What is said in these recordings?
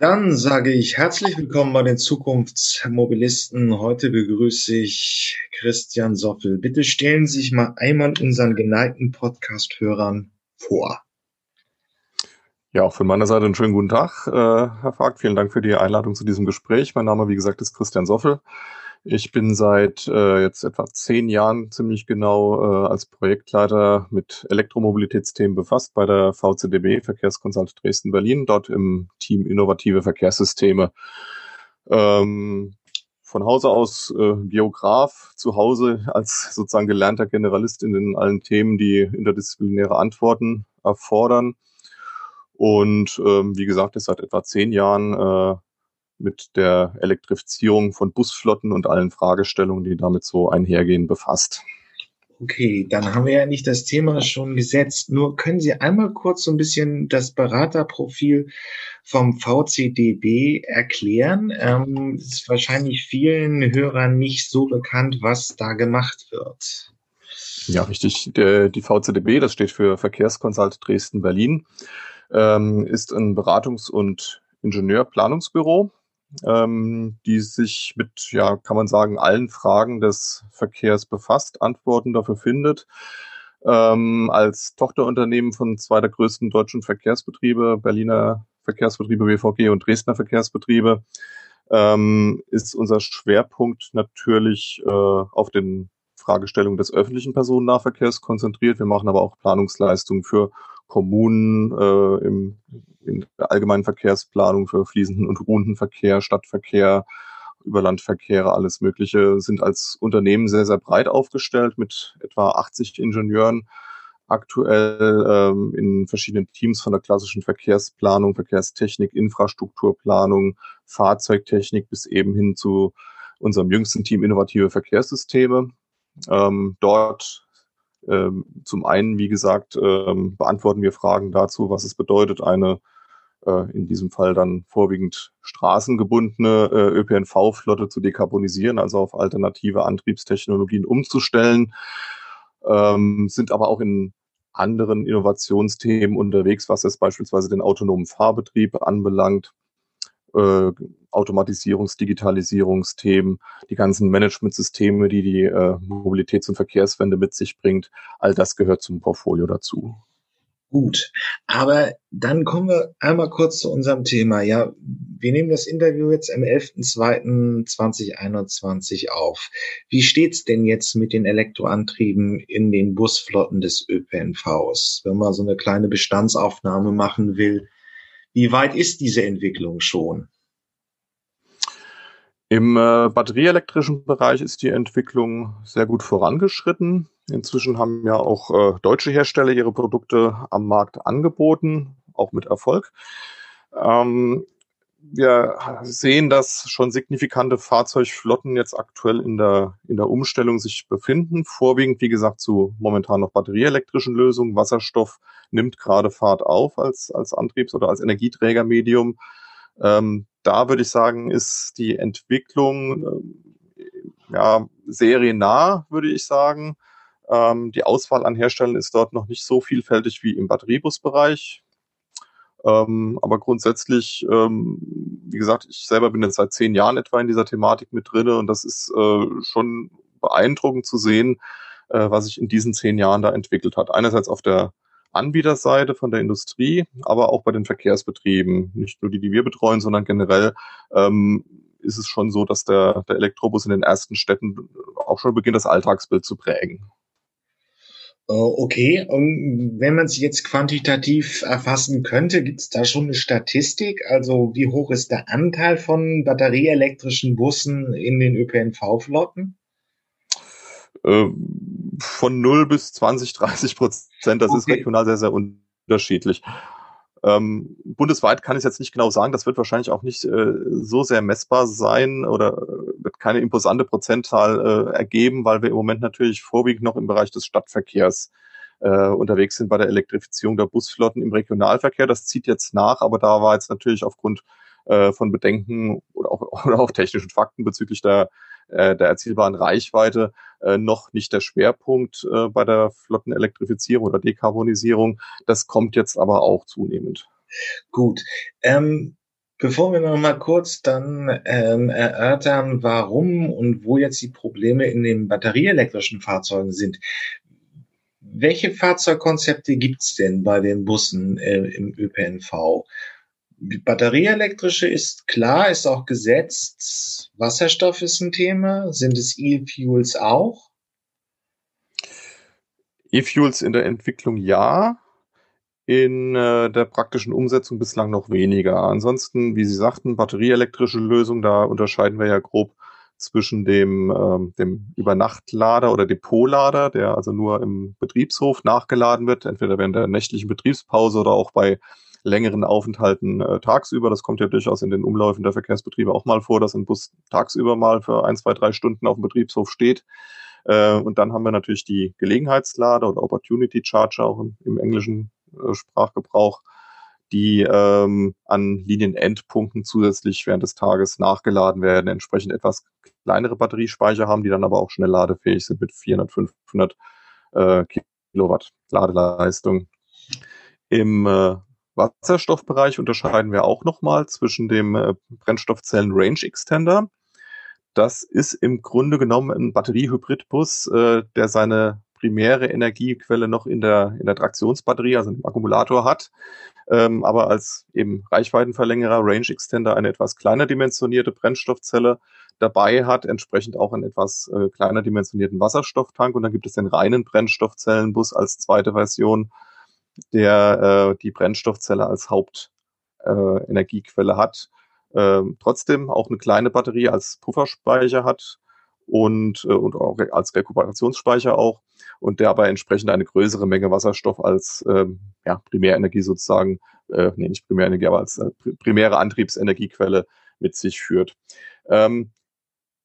Dann sage ich herzlich willkommen bei den Zukunftsmobilisten. Heute begrüße ich Christian Soffel. Bitte stellen Sie sich mal einmal unseren geneigten Podcast-Hörern vor. Ja, auch von meiner Seite einen schönen guten Tag, äh, Herr Fag. Vielen Dank für die Einladung zu diesem Gespräch. Mein Name, wie gesagt, ist Christian Soffel. Ich bin seit äh, jetzt etwa zehn Jahren ziemlich genau äh, als Projektleiter mit Elektromobilitätsthemen befasst bei der VCDB Verkehrskonsult Dresden-Berlin, dort im Team Innovative Verkehrssysteme. Ähm, von Hause aus äh, Biograf, zu Hause als sozusagen gelernter Generalist in allen Themen, die interdisziplinäre Antworten erfordern. Und ähm, wie gesagt, ist seit etwa zehn Jahren äh, mit der Elektrifizierung von Busflotten und allen Fragestellungen, die damit so einhergehen, befasst. Okay, dann haben wir ja nicht das Thema schon gesetzt. Nur können Sie einmal kurz so ein bisschen das Beraterprofil vom VCDB erklären? Ähm, ist wahrscheinlich vielen Hörern nicht so bekannt, was da gemacht wird. Ja, richtig. Die VCDB, das steht für Verkehrskonsult Dresden-Berlin, ähm, ist ein Beratungs- und Ingenieurplanungsbüro ähm, die sich mit, ja, kann man sagen, allen Fragen des Verkehrs befasst, Antworten dafür findet. Ähm, als Tochterunternehmen von zwei der größten deutschen Verkehrsbetriebe, Berliner Verkehrsbetriebe BVG und Dresdner Verkehrsbetriebe, ähm, ist unser Schwerpunkt natürlich äh, auf den Fragestellungen des öffentlichen Personennahverkehrs konzentriert. Wir machen aber auch Planungsleistungen für Kommunen äh, im, in der allgemeinen Verkehrsplanung für fließenden und ruhenden Verkehr, Stadtverkehr, Überlandverkehre, alles Mögliche, sind als Unternehmen sehr, sehr breit aufgestellt mit etwa 80 Ingenieuren aktuell ähm, in verschiedenen Teams von der klassischen Verkehrsplanung, Verkehrstechnik, Infrastrukturplanung, Fahrzeugtechnik bis eben hin zu unserem jüngsten Team innovative Verkehrssysteme. Ähm, dort ähm, zum einen, wie gesagt, ähm, beantworten wir Fragen dazu, was es bedeutet, eine äh, in diesem Fall dann vorwiegend straßengebundene äh, ÖPNV-Flotte zu dekarbonisieren, also auf alternative Antriebstechnologien umzustellen, ähm, sind aber auch in anderen Innovationsthemen unterwegs, was jetzt beispielsweise den autonomen Fahrbetrieb anbelangt, äh, Automatisierungs-, Digitalisierungsthemen, die ganzen Managementsysteme, die die äh, Mobilitäts- und Verkehrswende mit sich bringt, all das gehört zum Portfolio dazu. Gut, aber dann kommen wir einmal kurz zu unserem Thema. Ja, wir nehmen das Interview jetzt am 11.02.2021 auf. Wie steht's denn jetzt mit den Elektroantrieben in den Busflotten des ÖPNVs? Wenn man so eine kleine Bestandsaufnahme machen will, wie weit ist diese Entwicklung schon? Im äh, batterieelektrischen Bereich ist die Entwicklung sehr gut vorangeschritten. Inzwischen haben ja auch äh, deutsche Hersteller ihre Produkte am Markt angeboten, auch mit Erfolg. Ähm, wir sehen, dass schon signifikante Fahrzeugflotten jetzt aktuell in der, in der Umstellung sich befinden. Vorwiegend, wie gesagt, zu momentan noch batterieelektrischen Lösungen. Wasserstoff nimmt gerade Fahrt auf als, als Antriebs- oder als Energieträgermedium. Ähm, da würde ich sagen, ist die Entwicklung äh, ja, seriennah, würde ich sagen. Ähm, die Auswahl an Herstellern ist dort noch nicht so vielfältig wie im Batteriebusbereich. Ähm, aber grundsätzlich, ähm, wie gesagt, ich selber bin jetzt seit zehn Jahren etwa in dieser Thematik mit drinne und das ist äh, schon beeindruckend zu sehen, äh, was sich in diesen zehn Jahren da entwickelt hat. Einerseits auf der Anbieterseite von der Industrie, aber auch bei den Verkehrsbetrieben. Nicht nur die, die wir betreuen, sondern generell ähm, ist es schon so, dass der, der Elektrobus in den ersten Städten auch schon beginnt, das Alltagsbild zu prägen. Äh, okay, und wenn man es jetzt quantitativ erfassen könnte, gibt es da schon eine Statistik? Also wie hoch ist der Anteil von batterieelektrischen Bussen in den ÖPNV-Flotten? Ähm, von 0 bis 20, 30 Prozent. Das okay. ist regional sehr, sehr unterschiedlich. Ähm, bundesweit kann ich jetzt nicht genau sagen. Das wird wahrscheinlich auch nicht äh, so sehr messbar sein oder äh, wird keine imposante Prozentzahl äh, ergeben, weil wir im Moment natürlich vorwiegend noch im Bereich des Stadtverkehrs äh, unterwegs sind bei der Elektrifizierung der Busflotten im Regionalverkehr. Das zieht jetzt nach, aber da war jetzt natürlich aufgrund äh, von Bedenken oder auch, oder auch technischen Fakten bezüglich der äh, der erzielbaren Reichweite äh, noch nicht der Schwerpunkt äh, bei der Flottenelektrifizierung oder Dekarbonisierung. Das kommt jetzt aber auch zunehmend. Gut. Ähm Bevor wir noch mal kurz dann ähm, erörtern, warum und wo jetzt die Probleme in den batterieelektrischen Fahrzeugen sind. Welche Fahrzeugkonzepte gibt's denn bei den Bussen äh, im ÖPNV? Batterieelektrische ist klar, ist auch gesetzt. Wasserstoff ist ein Thema. Sind es E-Fuels auch? E-Fuels in der Entwicklung ja in äh, der praktischen Umsetzung bislang noch weniger. Ansonsten, wie Sie sagten, batterieelektrische Lösung, da unterscheiden wir ja grob zwischen dem, ähm, dem Übernachtlader oder Depotlader, der also nur im Betriebshof nachgeladen wird, entweder während der nächtlichen Betriebspause oder auch bei längeren Aufenthalten äh, tagsüber. Das kommt ja durchaus in den Umläufen der Verkehrsbetriebe auch mal vor, dass ein Bus tagsüber mal für ein, zwei, drei Stunden auf dem Betriebshof steht. Äh, und dann haben wir natürlich die Gelegenheitslader oder Opportunity Charger auch im, im englischen äh, Sprachgebrauch, die ähm, an Linienendpunkten zusätzlich während des Tages nachgeladen werden, entsprechend etwas kleinere Batteriespeicher haben, die dann aber auch schnell ladefähig sind mit 400, 500 äh, Kilowatt Ladeleistung. Im äh, Wasserstoffbereich unterscheiden wir auch nochmal zwischen dem äh, Brennstoffzellen Range Extender. Das ist im Grunde genommen ein Batteriehybridbus, äh, der seine primäre Energiequelle noch in der, in der Traktionsbatterie, also im Akkumulator hat, ähm, aber als eben Reichweitenverlängerer, Range Extender, eine etwas kleiner dimensionierte Brennstoffzelle dabei hat, entsprechend auch einen etwas äh, kleiner dimensionierten Wasserstofftank. Und dann gibt es den reinen Brennstoffzellenbus als zweite Version, der äh, die Brennstoffzelle als Hauptenergiequelle äh, hat. Ähm, trotzdem auch eine kleine Batterie als Pufferspeicher hat und, äh, und auch als Rekuperationsspeicher auch und der aber entsprechend eine größere Menge Wasserstoff als ähm, ja, Primärenergie sozusagen, äh, nee, nicht Primärenergie, aber als äh, primäre Antriebsenergiequelle mit sich führt. Ähm,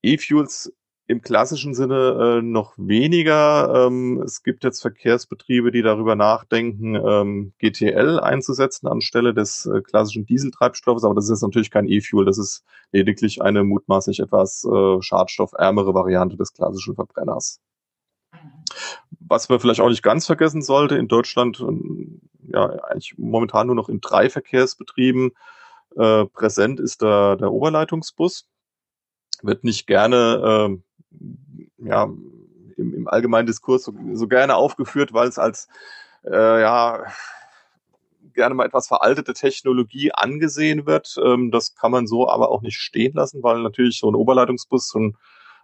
E-Fuels im klassischen Sinne äh, noch weniger. Ähm, es gibt jetzt Verkehrsbetriebe, die darüber nachdenken, ähm, GTL einzusetzen anstelle des äh, klassischen Dieseltreibstoffes, aber das ist natürlich kein E-Fuel, das ist lediglich eine mutmaßlich etwas äh, schadstoffärmere Variante des klassischen Verbrenners. Was wir vielleicht auch nicht ganz vergessen sollte, in Deutschland ähm, ja eigentlich momentan nur noch in drei Verkehrsbetrieben äh, präsent ist der, der Oberleitungsbus. Wird nicht gerne äh, ja, im, im allgemeinen Diskurs so, so gerne aufgeführt, weil es als äh, ja gerne mal etwas veraltete Technologie angesehen wird. Ähm, das kann man so aber auch nicht stehen lassen, weil natürlich so ein Oberleitungsbus so ein,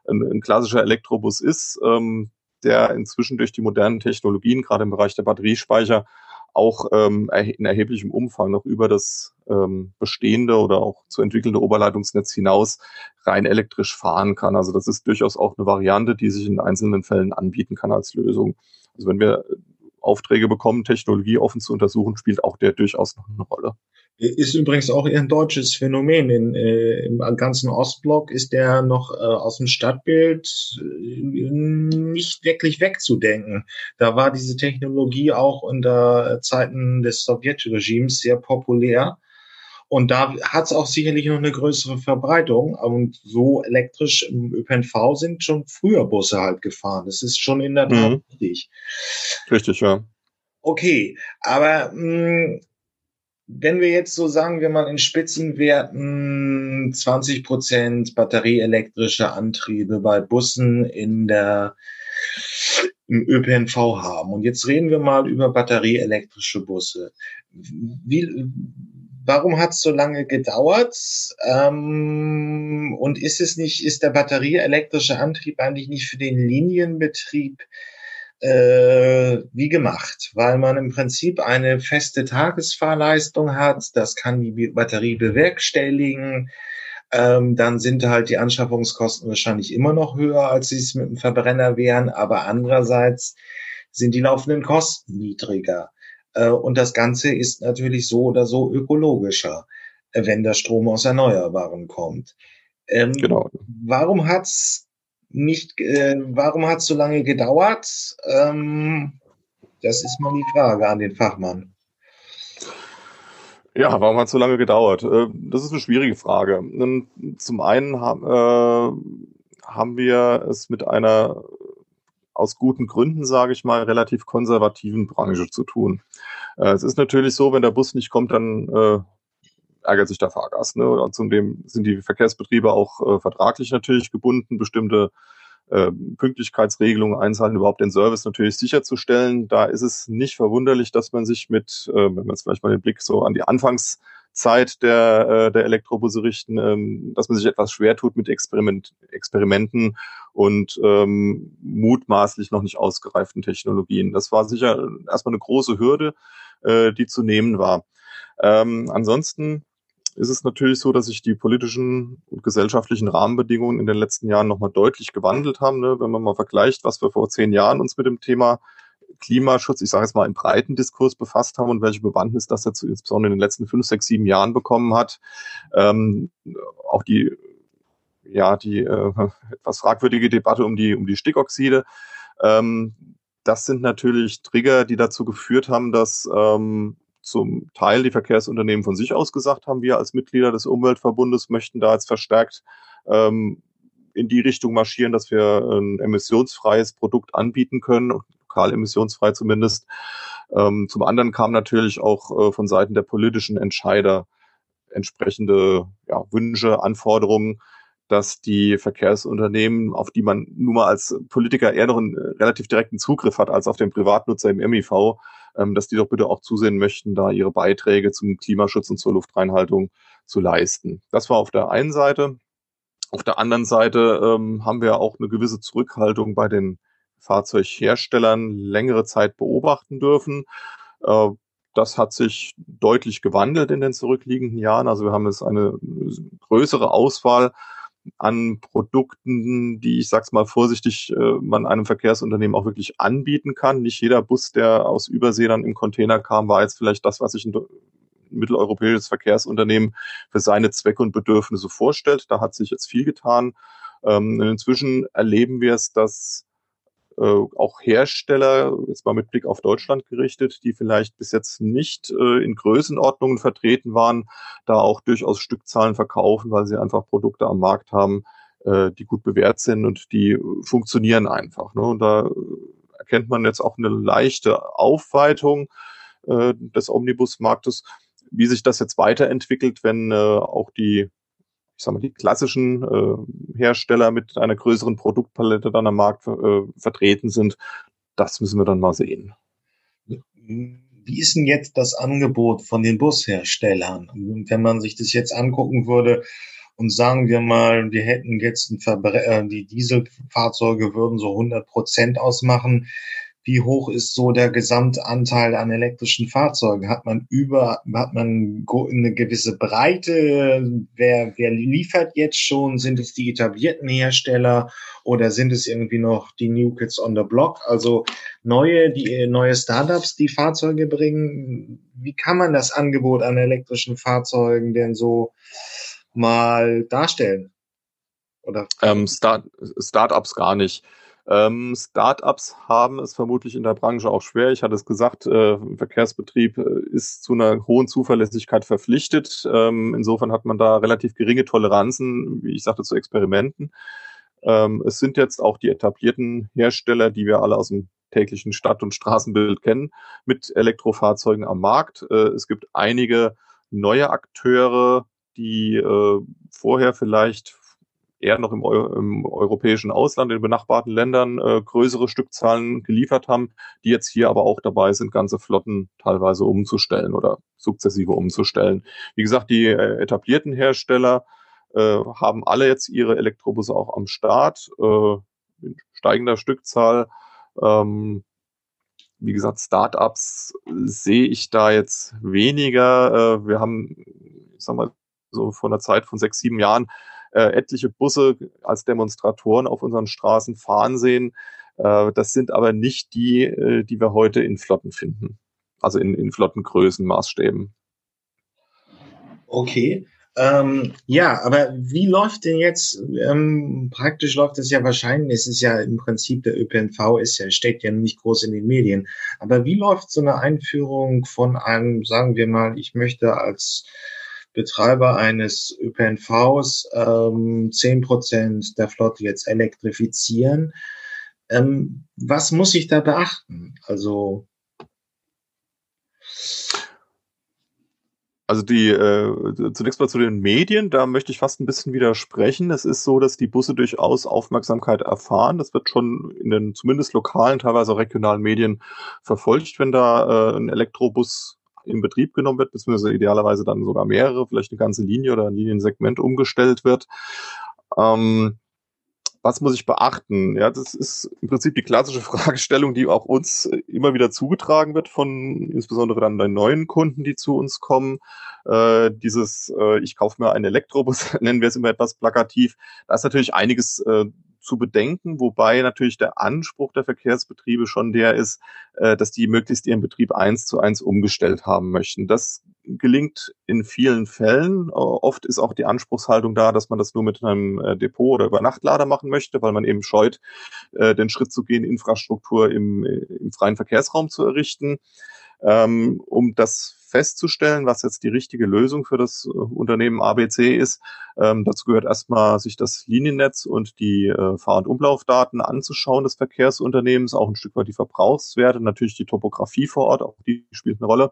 ein, ein klassischer Elektrobus ist, ähm, der inzwischen durch die modernen Technologien, gerade im Bereich der Batteriespeicher, auch ähm, in erheblichem Umfang noch über das ähm, bestehende oder auch zu entwickelnde Oberleitungsnetz hinaus rein elektrisch fahren kann. Also das ist durchaus auch eine Variante, die sich in einzelnen Fällen anbieten kann als Lösung. Also wenn wir Aufträge bekommen, Technologie offen zu untersuchen, spielt auch der durchaus noch eine Rolle. Ist übrigens auch ein deutsches Phänomen. In, äh, Im ganzen Ostblock ist der noch äh, aus dem Stadtbild äh, nicht wirklich wegzudenken. Da war diese Technologie auch unter Zeiten des Sowjetregimes sehr populär. Und da hat es auch sicherlich noch eine größere Verbreitung. Und so elektrisch im ÖPNV sind schon früher Busse halt gefahren. Das ist schon in der Tat mhm. richtig. Richtig, ja. Okay, aber mh, hm, wenn wir jetzt so sagen, wir mal in Spitzenwerten 20 Prozent batterieelektrische Antriebe bei Bussen in der im ÖPNV haben und jetzt reden wir mal über batterieelektrische Busse. Wie, warum hat es so lange gedauert? Ähm, und ist es nicht, ist der batterieelektrische Antrieb eigentlich nicht für den Linienbetrieb äh, wie gemacht? Weil man im Prinzip eine feste Tagesfahrleistung hat, das kann die Batterie bewerkstelligen. Ähm, dann sind halt die Anschaffungskosten wahrscheinlich immer noch höher, als sie es mit dem Verbrenner wären, aber andererseits sind die laufenden Kosten niedriger. Äh, und das Ganze ist natürlich so oder so ökologischer, äh, wenn der Strom aus Erneuerbaren kommt. Ähm, genau. Warum hat's nicht, äh, warum hat's so lange gedauert? Ähm, das ist mal die Frage an den Fachmann. Ja, warum hat es so lange gedauert? Äh, das ist eine schwierige Frage. Zum einen haben wir es mit einer aus guten Gründen, sage ich mal, relativ konservativen Branche zu tun. Äh, es ist natürlich so, wenn der Bus nicht kommt, dann äh, ärgert sich der Fahrgast. Ne? Und zudem sind die Verkehrsbetriebe auch äh, vertraglich natürlich gebunden, bestimmte äh, Pünktlichkeitsregelungen einzuhalten, überhaupt den Service natürlich sicherzustellen. Da ist es nicht verwunderlich, dass man sich mit, äh, wenn man jetzt vielleicht mal den Blick so an die Anfangszeit der, äh, der Elektrobusse richten, ähm, dass man sich etwas schwer tut mit Experiment, Experimenten und ähm, mutmaßlich noch nicht ausgereiften Technologien. Das war sicher erstmal eine große Hürde, äh, die zu nehmen war. Ähm, ansonsten ist es natürlich so, dass sich die politischen und gesellschaftlichen Rahmenbedingungen in den letzten Jahren nochmal deutlich gewandelt haben. Ne? Wenn man mal vergleicht, was wir vor zehn Jahren uns mit dem Thema Klimaschutz, ich sage jetzt mal im breiten Diskurs befasst haben und welche Bewandtnis das jetzt insbesondere in den letzten fünf, sechs, sieben Jahren bekommen hat. Ähm, auch die, ja, die äh, etwas fragwürdige Debatte um die, um die Stickoxide. Ähm, das sind natürlich Trigger, die dazu geführt haben, dass ähm, zum Teil die Verkehrsunternehmen von sich aus gesagt haben, wir als Mitglieder des Umweltverbundes möchten da jetzt verstärkt ähm, in die Richtung marschieren, dass wir ein emissionsfreies Produkt anbieten können, lokal emissionsfrei zumindest. Ähm, zum anderen kam natürlich auch äh, von Seiten der politischen Entscheider entsprechende ja, Wünsche, Anforderungen, dass die Verkehrsunternehmen, auf die man nun mal als Politiker eher noch einen äh, relativ direkten Zugriff hat als auf den Privatnutzer im MIV, ähm, dass die doch bitte auch zusehen möchten, da ihre Beiträge zum Klimaschutz und zur Luftreinhaltung zu leisten. Das war auf der einen Seite. Auf der anderen Seite ähm, haben wir auch eine gewisse Zurückhaltung bei den Fahrzeugherstellern längere Zeit beobachten dürfen. Äh, das hat sich deutlich gewandelt in den zurückliegenden Jahren. Also wir haben jetzt eine größere Auswahl an Produkten, die ich sag's mal vorsichtig, äh, man einem Verkehrsunternehmen auch wirklich anbieten kann. Nicht jeder Bus, der aus Übersee dann im Container kam, war jetzt vielleicht das, was sich ein mitteleuropäisches Verkehrsunternehmen für seine Zwecke und Bedürfnisse vorstellt. Da hat sich jetzt viel getan. Ähm, inzwischen erleben wir es, dass äh, auch Hersteller, jetzt mal mit Blick auf Deutschland gerichtet, die vielleicht bis jetzt nicht äh, in Größenordnungen vertreten waren, da auch durchaus Stückzahlen verkaufen, weil sie einfach Produkte am Markt haben, äh, die gut bewährt sind und die funktionieren einfach. Ne? Und da erkennt man jetzt auch eine leichte Aufweitung äh, des Omnibusmarktes. Wie sich das jetzt weiterentwickelt, wenn äh, auch die ich sag mal, die klassischen äh, Hersteller mit einer größeren Produktpalette dann am Markt äh, vertreten sind. Das müssen wir dann mal sehen. Wie ist denn jetzt das Angebot von den Busherstellern? Wenn man sich das jetzt angucken würde und sagen wir mal, wir hätten jetzt ein Verbre äh, die Dieselfahrzeuge würden so 100 Prozent ausmachen wie hoch ist so der Gesamtanteil an elektrischen Fahrzeugen? Hat man über, hat man eine gewisse Breite? Wer, wer liefert jetzt schon? Sind es die etablierten Hersteller oder sind es irgendwie noch die New Kids on the Block? Also neue, die, neue Startups, die Fahrzeuge bringen. Wie kann man das Angebot an elektrischen Fahrzeugen denn so mal darstellen? Oder? Ähm, Start, Startups gar nicht. Ähm, Startups haben es vermutlich in der Branche auch schwer. Ich hatte es gesagt, äh, Verkehrsbetrieb äh, ist zu einer hohen Zuverlässigkeit verpflichtet. Ähm, insofern hat man da relativ geringe Toleranzen, wie ich sagte, zu Experimenten. Ähm, es sind jetzt auch die etablierten Hersteller, die wir alle aus dem täglichen Stadt- und Straßenbild kennen, mit Elektrofahrzeugen am Markt. Äh, es gibt einige neue Akteure, die äh, vorher vielleicht eher noch im, im europäischen Ausland, in benachbarten Ländern äh, größere Stückzahlen geliefert haben, die jetzt hier aber auch dabei sind, ganze Flotten teilweise umzustellen oder sukzessive umzustellen. Wie gesagt, die äh, etablierten Hersteller äh, haben alle jetzt ihre Elektrobusse auch am Start, äh, in steigender Stückzahl. Ähm, wie gesagt, Startups sehe ich da jetzt weniger. Äh, wir haben, ich sag mal, so vor einer Zeit von sechs, sieben Jahren äh, etliche Busse als Demonstratoren auf unseren Straßen fahren sehen. Äh, das sind aber nicht die, äh, die wir heute in Flotten finden. Also in, in Flottengrößen, Maßstäben. Okay. Ähm, ja, aber wie läuft denn jetzt, ähm, praktisch läuft es ja wahrscheinlich, es ist ja im Prinzip der ÖPNV ist ja, steckt ja nicht groß in den Medien. Aber wie läuft so eine Einführung von einem, sagen wir mal, ich möchte als Betreiber eines ÖPNVs ähm, zehn Prozent der Flotte jetzt elektrifizieren. Ähm, was muss ich da beachten? Also Also die äh, zunächst mal zu den Medien, da möchte ich fast ein bisschen widersprechen. Es ist so, dass die Busse durchaus Aufmerksamkeit erfahren. Das wird schon in den zumindest lokalen, teilweise regionalen Medien verfolgt, wenn da äh, ein Elektrobus in Betrieb genommen wird, beziehungsweise idealerweise dann sogar mehrere, vielleicht eine ganze Linie oder ein Liniensegment umgestellt wird. Ähm, was muss ich beachten? Ja, das ist im Prinzip die klassische Fragestellung, die auch uns immer wieder zugetragen wird von insbesondere dann den neuen Kunden, die zu uns kommen. Äh, dieses, äh, ich kaufe mir einen Elektrobus, nennen wir es immer etwas plakativ. Da ist natürlich einiges äh, zu bedenken, wobei natürlich der Anspruch der Verkehrsbetriebe schon der ist, äh, dass die möglichst ihren Betrieb eins zu eins umgestellt haben möchten. Das gelingt in vielen Fällen. Oft ist auch die Anspruchshaltung da, dass man das nur mit einem äh, Depot oder Übernachtlader machen möchte, weil man eben scheut, äh, den Schritt zu gehen, Infrastruktur im, im freien Verkehrsraum zu errichten. Ähm, um das festzustellen, was jetzt die richtige Lösung für das äh, Unternehmen ABC ist. Ähm, dazu gehört erstmal, sich das Liniennetz und die äh, Fahr- und Umlaufdaten anzuschauen des Verkehrsunternehmens, auch ein Stück weit die Verbrauchswerte, natürlich die Topografie vor Ort, auch die spielt eine Rolle.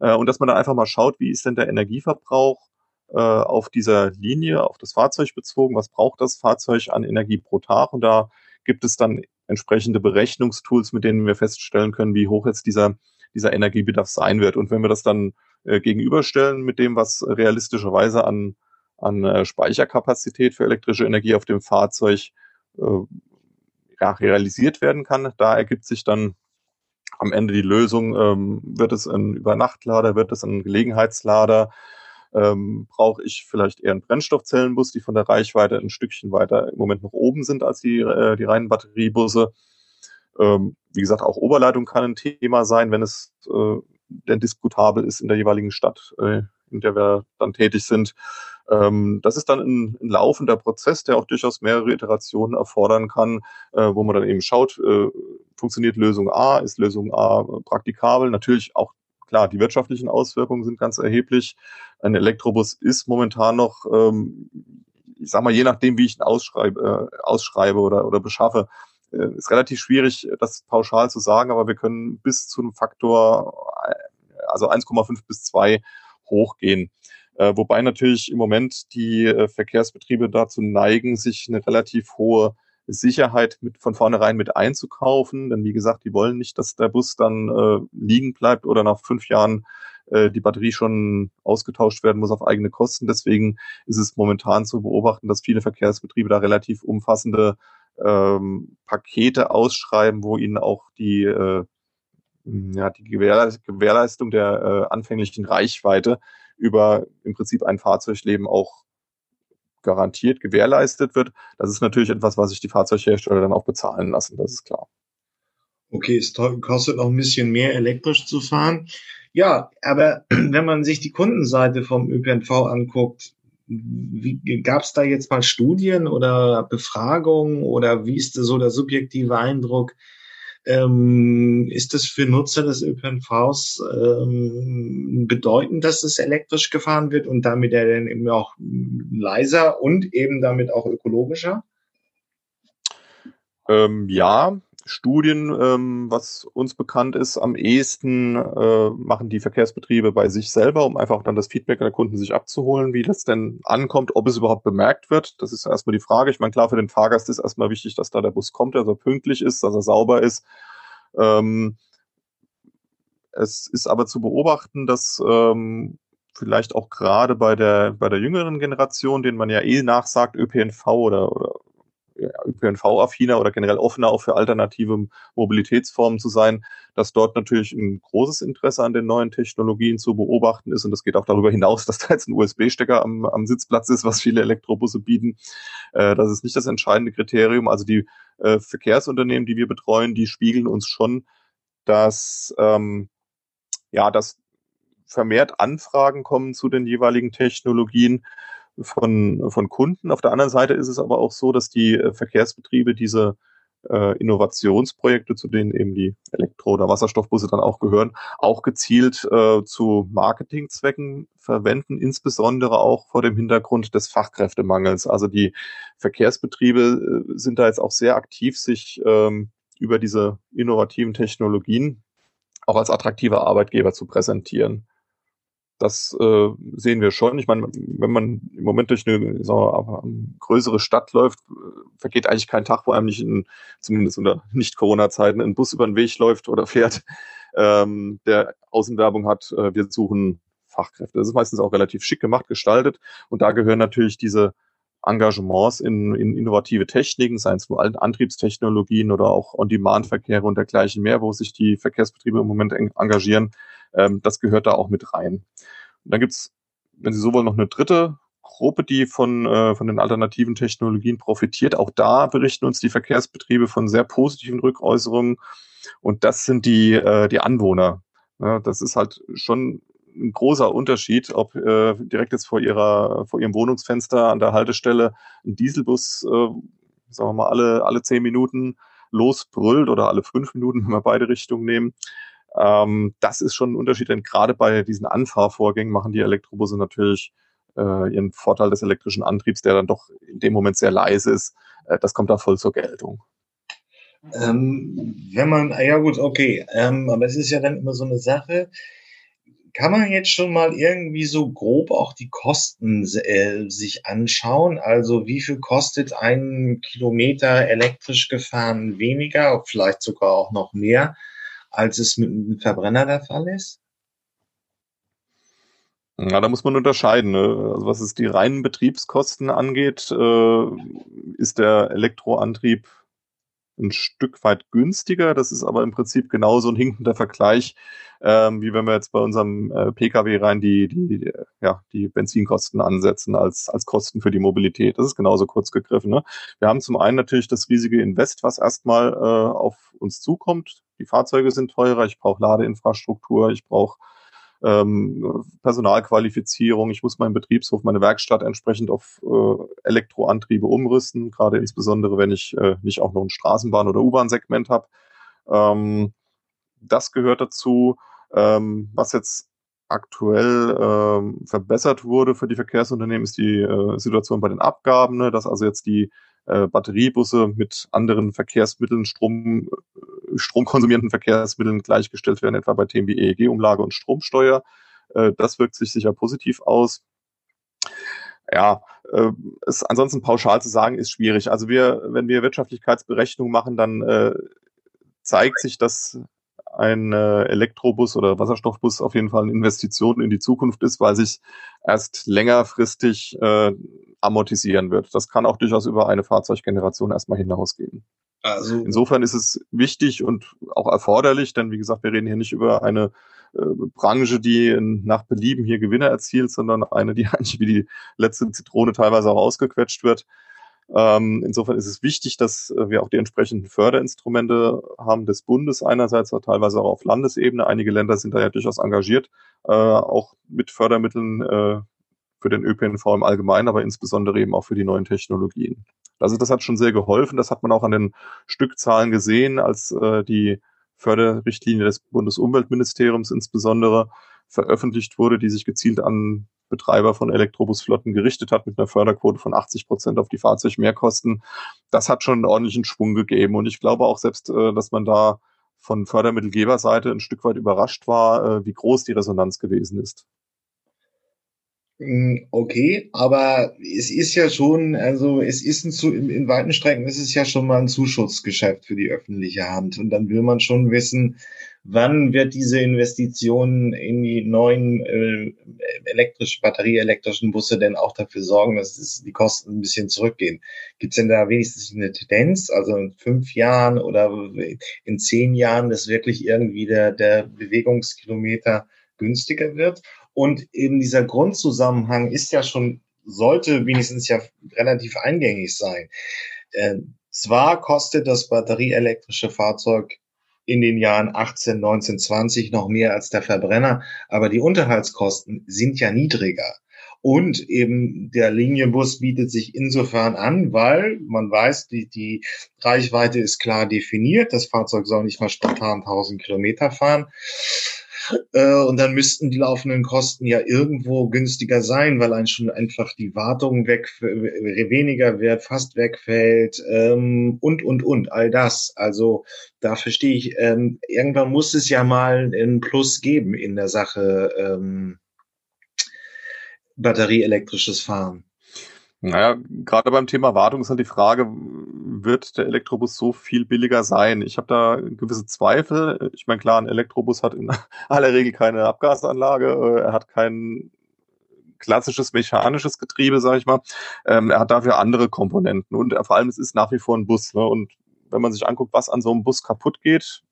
Äh, und dass man dann einfach mal schaut, wie ist denn der Energieverbrauch äh, auf dieser Linie, auf das Fahrzeug bezogen, was braucht das Fahrzeug an Energie pro Tag und da gibt es dann entsprechende Berechnungstools, mit denen wir feststellen können, wie hoch jetzt dieser dieser Energiebedarf sein wird. Und wenn wir das dann äh, gegenüberstellen mit dem, was realistischerweise an, an äh, Speicherkapazität für elektrische Energie auf dem Fahrzeug äh, ja, realisiert werden kann, da ergibt sich dann am Ende die Lösung, ähm, wird es ein Übernachtlader, wird es ein Gelegenheitslader, ähm, brauche ich vielleicht eher einen Brennstoffzellenbus, die von der Reichweite ein Stückchen weiter im Moment noch oben sind als die, äh, die reinen Batteriebusse. Ähm, wie gesagt, auch Oberleitung kann ein Thema sein, wenn es äh, denn diskutabel ist in der jeweiligen Stadt, äh, in der wir dann tätig sind. Ähm, das ist dann ein, ein, laufender Prozess, der auch durchaus mehrere Iterationen erfordern kann, äh, wo man dann eben schaut, äh, funktioniert Lösung A, ist Lösung A praktikabel. Natürlich auch klar, die wirtschaftlichen Auswirkungen sind ganz erheblich. Ein Elektrobus ist momentan noch, ähm, ich sag mal, je nachdem, wie ich ihn ausschreibe, äh, ausschreibe oder, oder beschaffe, äh, ist relativ schwierig, das pauschal zu sagen, aber wir können bis zu einem Faktor, äh, also 1,5 bis 2 hochgehen. Äh, wobei natürlich im Moment die äh, Verkehrsbetriebe dazu neigen, sich eine relativ hohe Sicherheit mit von vornherein mit einzukaufen. Denn wie gesagt, die wollen nicht, dass der Bus dann äh, liegen bleibt oder nach fünf Jahren äh, die Batterie schon ausgetauscht werden muss auf eigene Kosten. Deswegen ist es momentan zu beobachten, dass viele Verkehrsbetriebe da relativ umfassende ähm, Pakete ausschreiben, wo ihnen auch die, äh, ja, die Gewährleistung der äh, anfänglichen Reichweite über im Prinzip ein Fahrzeugleben auch garantiert gewährleistet wird. Das ist natürlich etwas, was sich die Fahrzeughersteller dann auch bezahlen lassen, das ist klar. Okay, es kostet noch ein bisschen mehr elektrisch zu fahren. Ja, aber wenn man sich die Kundenseite vom ÖPNV anguckt, Gab es da jetzt mal Studien oder Befragungen oder wie ist so der subjektive Eindruck? Ähm, ist es für Nutzer des ÖPNVs ähm, bedeutend, dass es elektrisch gefahren wird und damit er dann eben auch leiser und eben damit auch ökologischer? Ähm, ja, Studien, ähm, was uns bekannt ist, am ehesten äh, machen die Verkehrsbetriebe bei sich selber, um einfach dann das Feedback der Kunden sich abzuholen, wie das denn ankommt, ob es überhaupt bemerkt wird. Das ist erstmal die Frage. Ich meine, klar, für den Fahrgast ist erstmal wichtig, dass da der Bus kommt, dass er pünktlich ist, dass er sauber ist. Ähm, es ist aber zu beobachten, dass ähm, vielleicht auch gerade bei der, bei der jüngeren Generation, denen man ja eh nachsagt, ÖPNV oder, oder ÖPNV-affiner oder generell offener auch für alternative Mobilitätsformen zu sein, dass dort natürlich ein großes Interesse an den neuen Technologien zu beobachten ist. Und das geht auch darüber hinaus, dass da jetzt ein USB-Stecker am, am Sitzplatz ist, was viele Elektrobusse bieten. Äh, das ist nicht das entscheidende Kriterium. Also die äh, Verkehrsunternehmen, die wir betreuen, die spiegeln uns schon, dass ähm, ja, dass vermehrt Anfragen kommen zu den jeweiligen Technologien von, von Kunden. Auf der anderen Seite ist es aber auch so, dass die äh, Verkehrsbetriebe diese äh, Innovationsprojekte, zu denen eben die Elektro- oder Wasserstoffbusse dann auch gehören, auch gezielt äh, zu Marketingzwecken verwenden, insbesondere auch vor dem Hintergrund des Fachkräftemangels. Also die Verkehrsbetriebe äh, sind da jetzt auch sehr aktiv, sich ähm, über diese innovativen Technologien auch als attraktive Arbeitgeber zu präsentieren. Das äh, sehen wir schon. Ich meine, wenn man im Moment durch eine, wir, größere Stadt läuft, vergeht eigentlich kein Tag, wo einem nicht in, zumindest unter Nicht-Corona-Zeiten, ein Bus über den Weg läuft oder fährt, ähm, der Außenwerbung hat, äh, wir suchen Fachkräfte. Das ist meistens auch relativ schick gemacht, gestaltet. Und da gehören natürlich diese Engagements in, in innovative Techniken, seien es nur Antriebstechnologien oder auch On-Demand-Verkehre und dergleichen mehr, wo sich die Verkehrsbetriebe im Moment engagieren, ähm, das gehört da auch mit rein. Und dann gibt's, wenn Sie so wollen, noch eine dritte Gruppe, die von, äh, von den alternativen Technologien profitiert. Auch da berichten uns die Verkehrsbetriebe von sehr positiven Rückäußerungen. Und das sind die, äh, die Anwohner. Ja, das ist halt schon ein großer Unterschied, ob äh, direkt jetzt vor ihrer, vor ihrem Wohnungsfenster an der Haltestelle ein Dieselbus, äh, sagen wir mal, alle, alle zehn Minuten losbrüllt oder alle fünf Minuten, wenn wir beide Richtungen nehmen. Ähm, das ist schon ein Unterschied, denn gerade bei diesen Anfahrvorgängen machen die Elektrobusse natürlich äh, ihren Vorteil des elektrischen Antriebs, der dann doch in dem Moment sehr leise ist, äh, das kommt da voll zur Geltung. Ähm, wenn man, ja gut, okay, ähm, aber es ist ja dann immer so eine Sache, kann man jetzt schon mal irgendwie so grob auch die Kosten äh, sich anschauen? Also wie viel kostet ein Kilometer elektrisch gefahren weniger, vielleicht sogar auch noch mehr, als es mit einem Verbrenner der Fall ist? Ja, da muss man unterscheiden. Ne? Also was es die reinen Betriebskosten angeht, äh, ist der Elektroantrieb ein Stück weit günstiger. Das ist aber im Prinzip genauso ein hinkender Vergleich, ähm, wie wenn wir jetzt bei unserem äh, Pkw rein die, die, ja, die Benzinkosten ansetzen als, als Kosten für die Mobilität. Das ist genauso kurz gegriffen. Ne? Wir haben zum einen natürlich das riesige Invest, was erstmal äh, auf uns zukommt. Die Fahrzeuge sind teurer, ich brauche Ladeinfrastruktur, ich brauche ähm, Personalqualifizierung, ich muss meinen Betriebshof, meine Werkstatt entsprechend auf äh, Elektroantriebe umrüsten, gerade insbesondere wenn ich äh, nicht auch noch ein Straßenbahn- oder U-Bahn-Segment habe. Ähm, das gehört dazu. Ähm, was jetzt aktuell ähm, verbessert wurde für die Verkehrsunternehmen, ist die äh, Situation bei den Abgaben, ne, dass also jetzt die äh, Batteriebusse mit anderen Verkehrsmitteln, Strom, äh, stromkonsumierenden Verkehrsmitteln gleichgestellt werden, etwa bei Themen wie EEG-Umlage und Stromsteuer. Äh, das wirkt sich sicher positiv aus. Ja, äh, es ansonsten pauschal zu sagen, ist schwierig. Also wir, wenn wir Wirtschaftlichkeitsberechnung machen, dann äh, zeigt sich, dass ein äh, Elektrobus oder Wasserstoffbus auf jeden Fall eine Investition in die Zukunft ist, weil sich erst längerfristig äh, amortisieren wird. Das kann auch durchaus über eine Fahrzeuggeneration erstmal hinausgehen. Also insofern ist es wichtig und auch erforderlich, denn wie gesagt, wir reden hier nicht über eine äh, Branche, die nach Belieben hier Gewinne erzielt, sondern eine, die eigentlich wie die letzte Zitrone teilweise auch ausgequetscht wird. Ähm, insofern ist es wichtig, dass äh, wir auch die entsprechenden Förderinstrumente haben des Bundes einerseits, aber teilweise auch auf Landesebene. Einige Länder sind da ja durchaus engagiert, äh, auch mit Fördermitteln äh, für den ÖPNV im Allgemeinen, aber insbesondere eben auch für die neuen Technologien. Also das hat schon sehr geholfen. Das hat man auch an den Stückzahlen gesehen, als äh, die Förderrichtlinie des Bundesumweltministeriums insbesondere veröffentlicht wurde, die sich gezielt an Betreiber von Elektrobusflotten gerichtet hat mit einer Förderquote von 80 Prozent auf die Fahrzeugmehrkosten. Das hat schon einen ordentlichen Schwung gegeben. Und ich glaube auch selbst, äh, dass man da von Fördermittelgeberseite ein Stück weit überrascht war, äh, wie groß die Resonanz gewesen ist. Hm, okay, aber es ist ja schon, also es ist ein zu, in, in weiten Strecken ist es ja schon mal ein Zuschussgeschäft für die öffentliche Hand. Und dann will man schon wissen, wann wird diese Investition in die neuen äh, elektrisch, batterieelektrischen Busse denn auch dafür sorgen, dass es, die Kosten ein bisschen zurückgehen? Gibt es denn da wenigstens eine Tendenz, also in fünf Jahren oder in zehn Jahren, dass wirklich irgendwie der, der Bewegungskilometer günstiger wird? Und eben dieser Grundzusammenhang ist ja schon, sollte wenigstens ja relativ eingängig sein. Äh, zwar kostet das batterieelektrische Fahrzeug in den Jahren 18, 19, 20 noch mehr als der Verbrenner, aber die Unterhaltskosten sind ja niedriger. Und eben der Linienbus bietet sich insofern an, weil man weiß, die, die Reichweite ist klar definiert. Das Fahrzeug soll nicht mal spontan 1000 Kilometer fahren. Äh, und dann müssten die laufenden Kosten ja irgendwo günstiger sein, weil ein schon einfach die Wartung weg weniger wird, fast wegfällt ähm, und und und all das. Also da verstehe ich. Ähm, irgendwann muss es ja mal ein Plus geben in der Sache. Ähm, batterieelektrisches Fahren? Naja, gerade beim Thema Wartung ist halt die Frage, wird der Elektrobus so viel billiger sein? Ich habe da gewisse Zweifel. Ich meine, klar, ein Elektrobus hat in aller Regel keine Abgasanlage, äh, er hat kein klassisches mechanisches Getriebe, sage ich mal. Ähm, er hat dafür andere Komponenten und vor allem es ist nach wie vor ein Bus. Ne? Und wenn man sich anguckt, was an so einem Bus kaputt geht,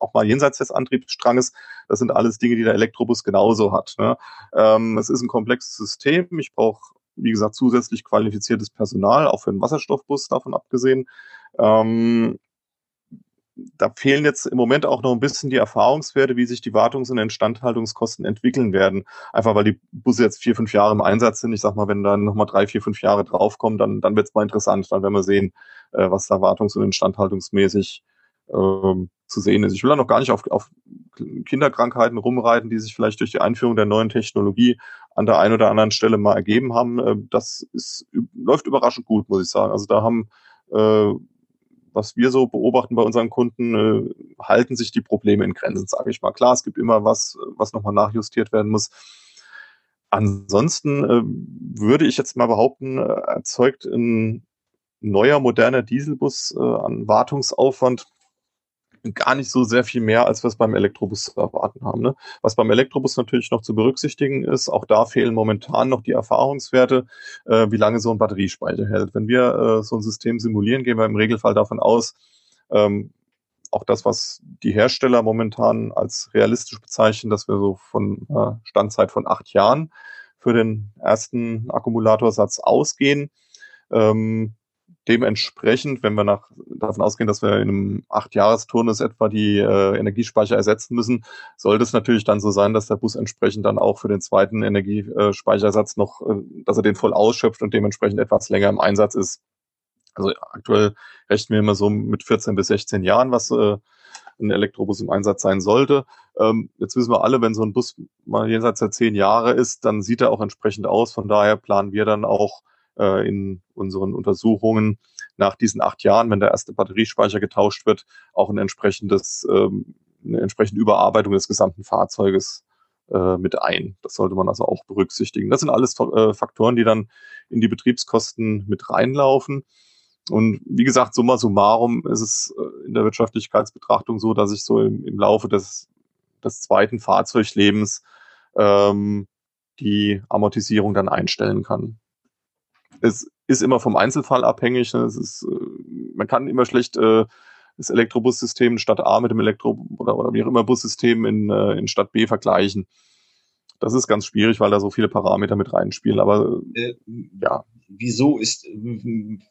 auch mal jenseits des Antriebsstranges, das sind alles Dinge, die der Elektrobus genauso hat. Ne? Ähm, es ist ein komplexes System. Ich brauche wie gesagt, zusätzlich qualifiziertes Personal, auch für den Wasserstoffbus davon abgesehen. Ähm, da fehlen jetzt im Moment auch noch ein bisschen die Erfahrungswerte, wie sich die Wartungs- und Instandhaltungskosten entwickeln werden. Einfach weil die Busse jetzt vier, fünf Jahre im Einsatz sind. Ich sag mal, wenn dann nochmal drei, vier, fünf Jahre draufkommen, dann, dann wird es mal interessant. Dann werden wir sehen, äh, was da wartungs- und instandhaltungsmäßig ähm, zu sehen ist. Ich will da noch gar nicht auf, auf Kinderkrankheiten rumreiten, die sich vielleicht durch die Einführung der neuen Technologie an der einen oder anderen Stelle mal ergeben haben. Äh, das ist, läuft überraschend gut, muss ich sagen. Also da haben, äh, was wir so beobachten bei unseren Kunden, äh, halten sich die Probleme in Grenzen, sage ich mal. Klar, es gibt immer was, was nochmal nachjustiert werden muss. Ansonsten äh, würde ich jetzt mal behaupten, äh, erzeugt ein neuer, moderner Dieselbus äh, an Wartungsaufwand gar nicht so sehr viel mehr, als wir es beim Elektrobus erwarten haben. Ne? Was beim Elektrobus natürlich noch zu berücksichtigen ist, auch da fehlen momentan noch die Erfahrungswerte, äh, wie lange so ein Batteriespeicher hält. Wenn wir äh, so ein System simulieren, gehen wir im Regelfall davon aus, ähm, auch das, was die Hersteller momentan als realistisch bezeichnen, dass wir so von äh, Standzeit von acht Jahren für den ersten Akkumulatorsatz ausgehen. Ähm, dementsprechend, wenn wir nach, davon ausgehen, dass wir in einem Acht-Jahres-Turnus etwa die äh, Energiespeicher ersetzen müssen, sollte es natürlich dann so sein, dass der Bus entsprechend dann auch für den zweiten Energiespeichersatz noch, äh, dass er den voll ausschöpft und dementsprechend etwas länger im Einsatz ist. Also aktuell rechnen wir immer so mit 14 bis 16 Jahren, was äh, ein Elektrobus im Einsatz sein sollte. Ähm, jetzt wissen wir alle, wenn so ein Bus mal jenseits der zehn Jahre ist, dann sieht er auch entsprechend aus. Von daher planen wir dann auch äh, in unseren Untersuchungen nach diesen acht Jahren, wenn der erste Batteriespeicher getauscht wird, auch ein entsprechendes, ähm, eine entsprechende Überarbeitung des gesamten Fahrzeuges äh, mit ein. Das sollte man also auch berücksichtigen. Das sind alles äh, Faktoren, die dann in die Betriebskosten mit reinlaufen. Und wie gesagt, summa summarum ist es äh, in der Wirtschaftlichkeitsbetrachtung so, dass ich so im, im Laufe des, des zweiten Fahrzeuglebens ähm, die Amortisierung dann einstellen kann es ist immer vom Einzelfall abhängig. Ne? Es ist, äh, man kann immer schlecht äh, das Elektrobussystem Stadt A mit dem Elektro- oder, oder wie auch immer Bussystem in, äh, in Stadt B vergleichen. Das ist ganz schwierig, weil da so viele Parameter mit reinspielen. Aber äh, ja. Wieso ist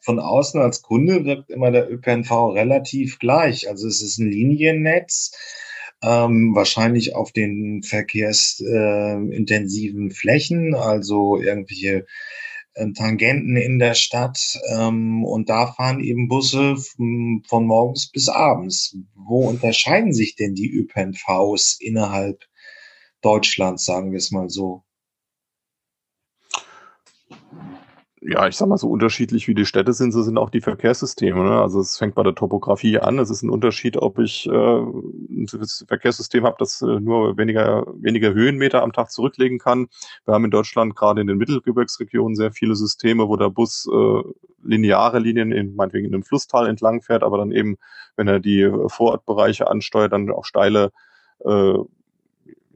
von außen als Kunde wirkt immer der ÖPNV relativ gleich? Also es ist ein Liniennetz, ähm, wahrscheinlich auf den verkehrsintensiven Flächen, also irgendwelche Tangenten in der Stadt ähm, und da fahren eben Busse von morgens bis abends. Wo unterscheiden sich denn die ÖPNVs innerhalb Deutschlands, sagen wir es mal so? Ja, ich sag mal, so unterschiedlich wie die Städte sind, so sind auch die Verkehrssysteme. Ne? Also es fängt bei der Topografie an. Es ist ein Unterschied, ob ich äh, ein Verkehrssystem habe, das äh, nur weniger, weniger Höhenmeter am Tag zurücklegen kann. Wir haben in Deutschland gerade in den Mittelgebirgsregionen sehr viele Systeme, wo der Bus äh, lineare Linien in, meinetwegen in einem Flusstal entlang fährt, aber dann eben, wenn er die Vorortbereiche ansteuert, dann auch steile äh,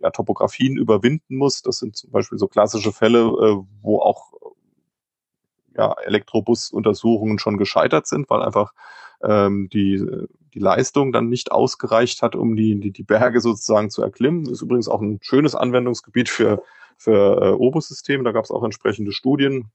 ja, Topografien überwinden muss. Das sind zum Beispiel so klassische Fälle, äh, wo auch ja, Elektrobus-Untersuchungen schon gescheitert sind, weil einfach ähm, die, die Leistung dann nicht ausgereicht hat, um die, die, die Berge sozusagen zu erklimmen. Das ist übrigens auch ein schönes Anwendungsgebiet für, für äh, Obus-Systeme. Da gab es auch entsprechende Studien.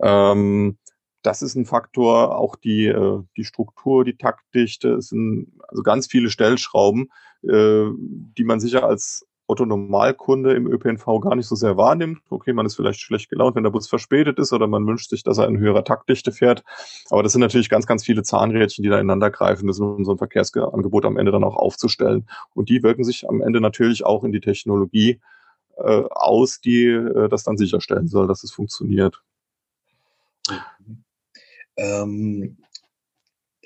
Ähm, das ist ein Faktor, auch die, äh, die Struktur, die Taktdichte, es sind also ganz viele Stellschrauben, äh, die man sicher als Otto Normalkunde im ÖPNV gar nicht so sehr wahrnimmt. Okay, man ist vielleicht schlecht gelaunt, wenn der Bus verspätet ist oder man wünscht sich, dass er in höherer Taktdichte fährt. Aber das sind natürlich ganz, ganz viele Zahnrädchen, die da ineinander greifen müssen, um so ein Verkehrsangebot am Ende dann auch aufzustellen. Und die wirken sich am Ende natürlich auch in die Technologie äh, aus, die äh, das dann sicherstellen soll, dass es funktioniert. Ähm,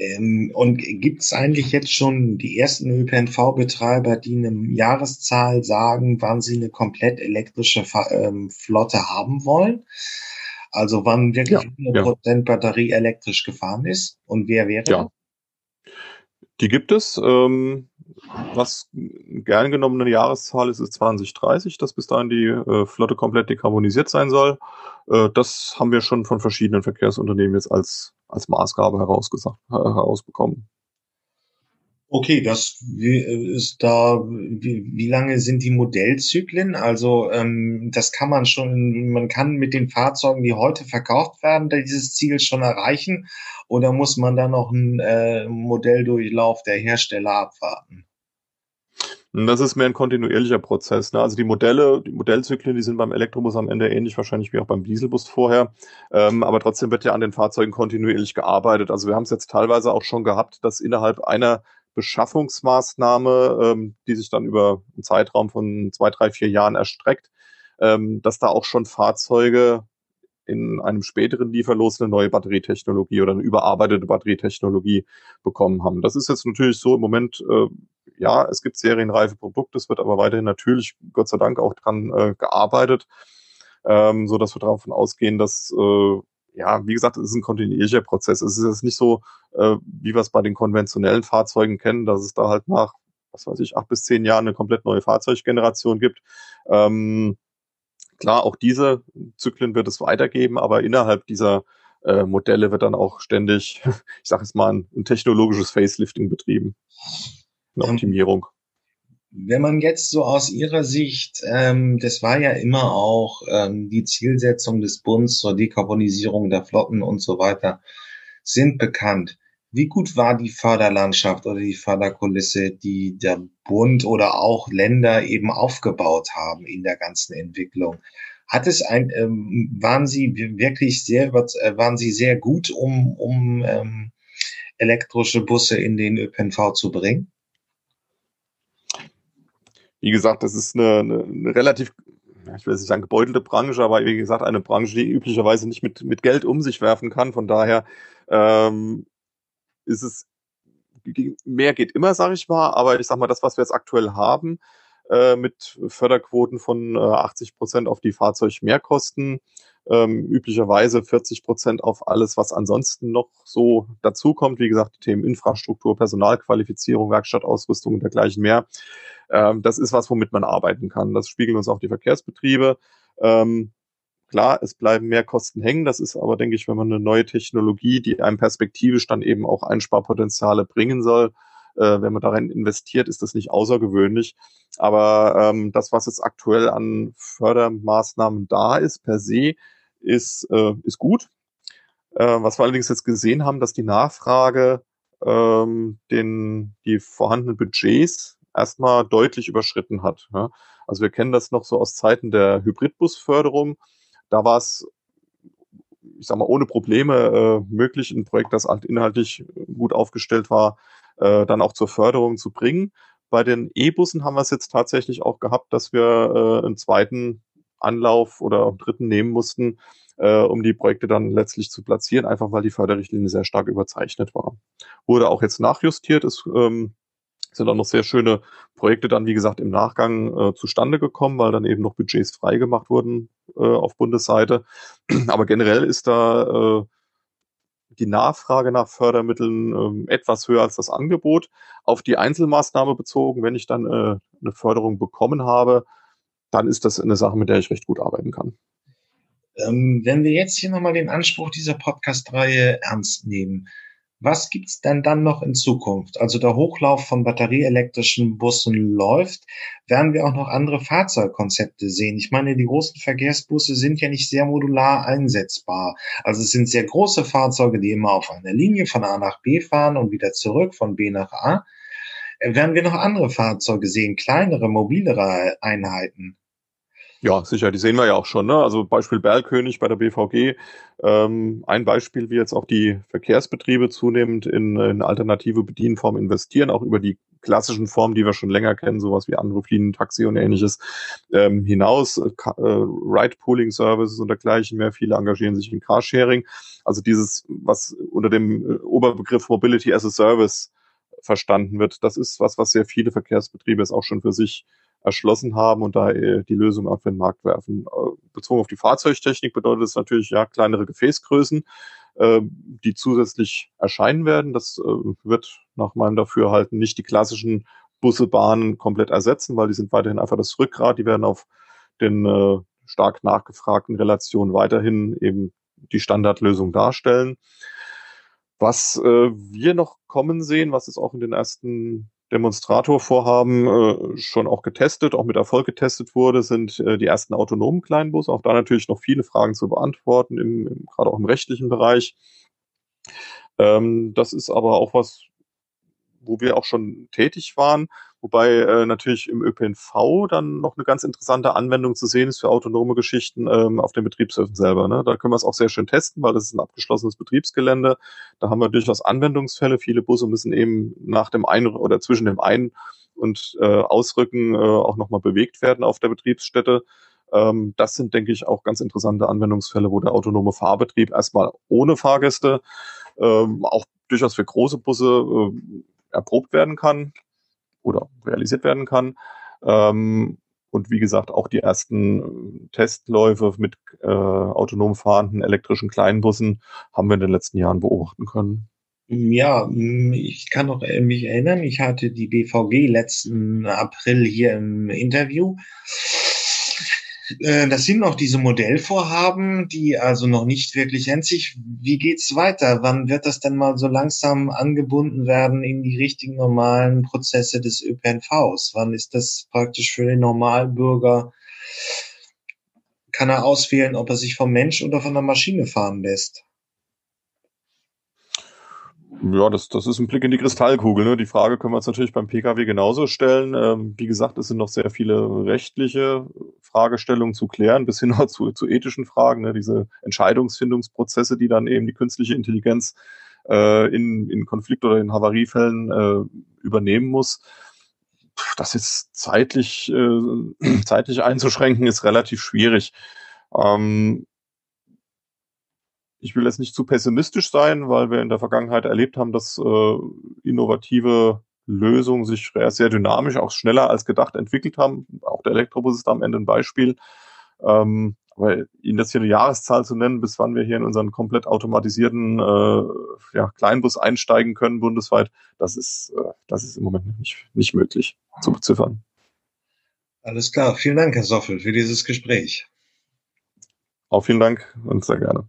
Ähm, und gibt es eigentlich jetzt schon die ersten ÖPNV-Betreiber, die eine Jahreszahl sagen, wann sie eine komplett elektrische ähm, Flotte haben wollen? Also wann wirklich ja, 100% ja. Batterie elektrisch gefahren ist und wer wäre ja. Die gibt es. Ähm, was gern genommen eine Jahreszahl ist, ist 2030, dass bis dahin die äh, Flotte komplett dekarbonisiert sein soll. Äh, das haben wir schon von verschiedenen Verkehrsunternehmen jetzt als, als Maßgabe herausgesagt, äh, herausbekommen. Okay, das ist da, wie, wie lange sind die Modellzyklen? Also ähm, das kann man schon, man kann mit den Fahrzeugen, die heute verkauft werden, dieses Ziel schon erreichen oder muss man da noch einen äh, Modelldurchlauf der Hersteller abwarten? Das ist mehr ein kontinuierlicher Prozess. Ne? Also die Modelle, die Modellzyklen, die sind beim Elektrobus am Ende ähnlich wahrscheinlich wie auch beim Dieselbus vorher. Ähm, aber trotzdem wird ja an den Fahrzeugen kontinuierlich gearbeitet. Also wir haben es jetzt teilweise auch schon gehabt, dass innerhalb einer Beschaffungsmaßnahme, ähm, die sich dann über einen Zeitraum von zwei, drei, vier Jahren erstreckt, ähm, dass da auch schon Fahrzeuge in einem späteren Lieferlos eine neue Batterietechnologie oder eine überarbeitete Batterietechnologie bekommen haben. Das ist jetzt natürlich so im Moment, äh, ja, es gibt serienreife Produkte, es wird aber weiterhin natürlich, Gott sei Dank, auch dran äh, gearbeitet, ähm, so dass wir davon ausgehen, dass äh, ja, wie gesagt, es ist ein kontinuierlicher Prozess. Es ist jetzt nicht so, äh, wie wir es bei den konventionellen Fahrzeugen kennen, dass es da halt nach, was weiß ich, acht bis zehn Jahren eine komplett neue Fahrzeuggeneration gibt. Ähm, klar, auch diese Zyklen wird es weitergeben, aber innerhalb dieser äh, Modelle wird dann auch ständig, ich sage jetzt mal, ein, ein technologisches Facelifting betrieben. Eine Optimierung. Wenn man jetzt so aus Ihrer Sicht, ähm, das war ja immer auch ähm, die Zielsetzung des Bundes zur Dekarbonisierung der Flotten und so weiter, sind bekannt. Wie gut war die Förderlandschaft oder die Förderkulisse, die der Bund oder auch Länder eben aufgebaut haben in der ganzen Entwicklung? Hat es ein, ähm, waren Sie wirklich sehr, äh, waren Sie sehr gut, um, um ähm, elektrische Busse in den ÖPNV zu bringen? wie gesagt, das ist eine, eine, eine relativ, ich will nicht sagen gebeutelte Branche, aber wie gesagt, eine Branche, die üblicherweise nicht mit, mit Geld um sich werfen kann. Von daher ähm, ist es, mehr geht immer, sage ich mal, aber ich sag mal, das, was wir jetzt aktuell haben, äh, mit Förderquoten von äh, 80 Prozent auf die Fahrzeugmehrkosten, ähm, üblicherweise 40 Prozent auf alles, was ansonsten noch so dazukommt. Wie gesagt, die Themen Infrastruktur, Personalqualifizierung, Werkstattausrüstung und dergleichen mehr. Ähm, das ist was, womit man arbeiten kann. Das spiegeln uns auch die Verkehrsbetriebe. Ähm, klar, es bleiben mehr Kosten hängen. Das ist aber, denke ich, wenn man eine neue Technologie, die einem perspektivisch dann eben auch Einsparpotenziale bringen soll, äh, wenn man darin investiert, ist das nicht außergewöhnlich. Aber ähm, das, was jetzt aktuell an Fördermaßnahmen da ist, per se, ist, äh, ist gut. Äh, was wir allerdings jetzt gesehen haben, dass die Nachfrage ähm, den, die vorhandenen Budgets erstmal deutlich überschritten hat. Ja. Also wir kennen das noch so aus Zeiten der Hybridbusförderung. Da war es, ich sag mal, ohne Probleme äh, möglich, ein Projekt, das halt inhaltlich gut aufgestellt war, äh, dann auch zur Förderung zu bringen. Bei den E-Bussen haben wir es jetzt tatsächlich auch gehabt, dass wir äh, einen zweiten Anlauf oder einen dritten nehmen mussten, äh, um die Projekte dann letztlich zu platzieren, einfach weil die Förderrichtlinie sehr stark überzeichnet war. Wurde auch jetzt nachjustiert, ist ähm, sind auch noch sehr schöne Projekte dann, wie gesagt, im Nachgang äh, zustande gekommen, weil dann eben noch Budgets freigemacht wurden äh, auf Bundesseite. Aber generell ist da äh, die Nachfrage nach Fördermitteln äh, etwas höher als das Angebot. Auf die Einzelmaßnahme bezogen, wenn ich dann äh, eine Förderung bekommen habe, dann ist das eine Sache, mit der ich recht gut arbeiten kann. Ähm, wenn wir jetzt hier nochmal den Anspruch dieser Podcast-Reihe ernst nehmen, was gibt's denn dann noch in Zukunft? Also der Hochlauf von batterieelektrischen Bussen läuft. Werden wir auch noch andere Fahrzeugkonzepte sehen? Ich meine, die großen Verkehrsbusse sind ja nicht sehr modular einsetzbar. Also es sind sehr große Fahrzeuge, die immer auf einer Linie von A nach B fahren und wieder zurück von B nach A. Werden wir noch andere Fahrzeuge sehen? Kleinere, mobilere Einheiten? Ja, sicher, die sehen wir ja auch schon. Ne? Also Beispiel Bergkönig bei der BVG. Ähm, ein Beispiel, wie jetzt auch die Verkehrsbetriebe zunehmend in, in alternative Bedienformen investieren, auch über die klassischen Formen, die wir schon länger kennen, sowas wie Anruflinien, Taxi und ähnliches, ähm, hinaus, äh, Ride-Pooling-Services und dergleichen mehr. Viele engagieren sich in Carsharing. Also dieses, was unter dem äh, Oberbegriff Mobility as a Service verstanden wird, das ist was, was sehr viele Verkehrsbetriebe jetzt auch schon für sich erschlossen haben und da äh, die Lösung auf den Markt werfen. Äh, bezogen auf die Fahrzeugtechnik bedeutet es natürlich ja kleinere Gefäßgrößen, äh, die zusätzlich erscheinen werden. Das wird nach meinem Dafürhalten nicht die klassischen Busse, Bahnen komplett ersetzen, weil die sind weiterhin einfach das Rückgrat. Die werden auf den stark nachgefragten Relationen weiterhin eben die Standardlösung darstellen. Was wir noch kommen sehen, was es auch in den ersten Demonstratorvorhaben äh, schon auch getestet, auch mit Erfolg getestet wurde, sind äh, die ersten autonomen Kleinbusse. Auch da natürlich noch viele Fragen zu beantworten, im, im, gerade auch im rechtlichen Bereich. Ähm, das ist aber auch was, wo wir auch schon tätig waren, wobei äh, natürlich im ÖPNV dann noch eine ganz interessante Anwendung zu sehen ist für autonome Geschichten ähm, auf den Betriebshöfen selber. Ne? Da können wir es auch sehr schön testen, weil das ist ein abgeschlossenes Betriebsgelände. Da haben wir durchaus Anwendungsfälle. Viele Busse müssen eben nach dem Ein- oder zwischen dem Ein- und äh, Ausrücken äh, auch nochmal bewegt werden auf der Betriebsstätte. Ähm, das sind, denke ich, auch ganz interessante Anwendungsfälle, wo der autonome Fahrbetrieb erstmal ohne Fahrgäste ähm, auch durchaus für große Busse äh, erprobt werden kann oder realisiert werden kann. Ähm, und wie gesagt, auch die ersten Testläufe mit äh, autonom fahrenden elektrischen Kleinbussen haben wir in den letzten Jahren beobachten können. Ja, ich kann noch äh, mich erinnern, ich hatte die BVG letzten April hier im Interview äh, das sind noch diese Modellvorhaben, die also noch nicht wirklich endlich. Wie geht's weiter? Wann wird das denn mal so langsam angebunden werden in die richtigen normalen Prozesse des ÖPNVs? Wann ist das praktisch für den Normalbürger? Kann er auswählen, ob er sich vom Mensch oder von der Maschine fahren lässt? Ja, das, das ist ein Blick in die Kristallkugel. Ne? Die Frage können wir uns natürlich beim Pkw genauso stellen. Ähm, wie gesagt, es sind noch sehr viele rechtliche Fragestellungen zu klären, bis hin zu, zu ethischen Fragen. Ne? Diese Entscheidungsfindungsprozesse, die dann eben die künstliche Intelligenz äh, in, in Konflikt- oder in Havariefällen äh, übernehmen muss. Das jetzt zeitlich, äh, zeitlich einzuschränken, ist relativ schwierig. Ähm, ich will jetzt nicht zu pessimistisch sein, weil wir in der Vergangenheit erlebt haben, dass äh, innovative Lösungen sich sehr dynamisch, auch schneller als gedacht entwickelt haben. Auch der Elektrobus ist da am Ende ein Beispiel. Ähm, aber Ihnen das hier eine Jahreszahl zu nennen, bis wann wir hier in unseren komplett automatisierten äh, ja, Kleinbus einsteigen können bundesweit, das ist, äh, das ist im Moment nicht, nicht möglich zu beziffern. Alles klar. Vielen Dank, Herr Soffel, für dieses Gespräch. Auch vielen Dank und sehr gerne.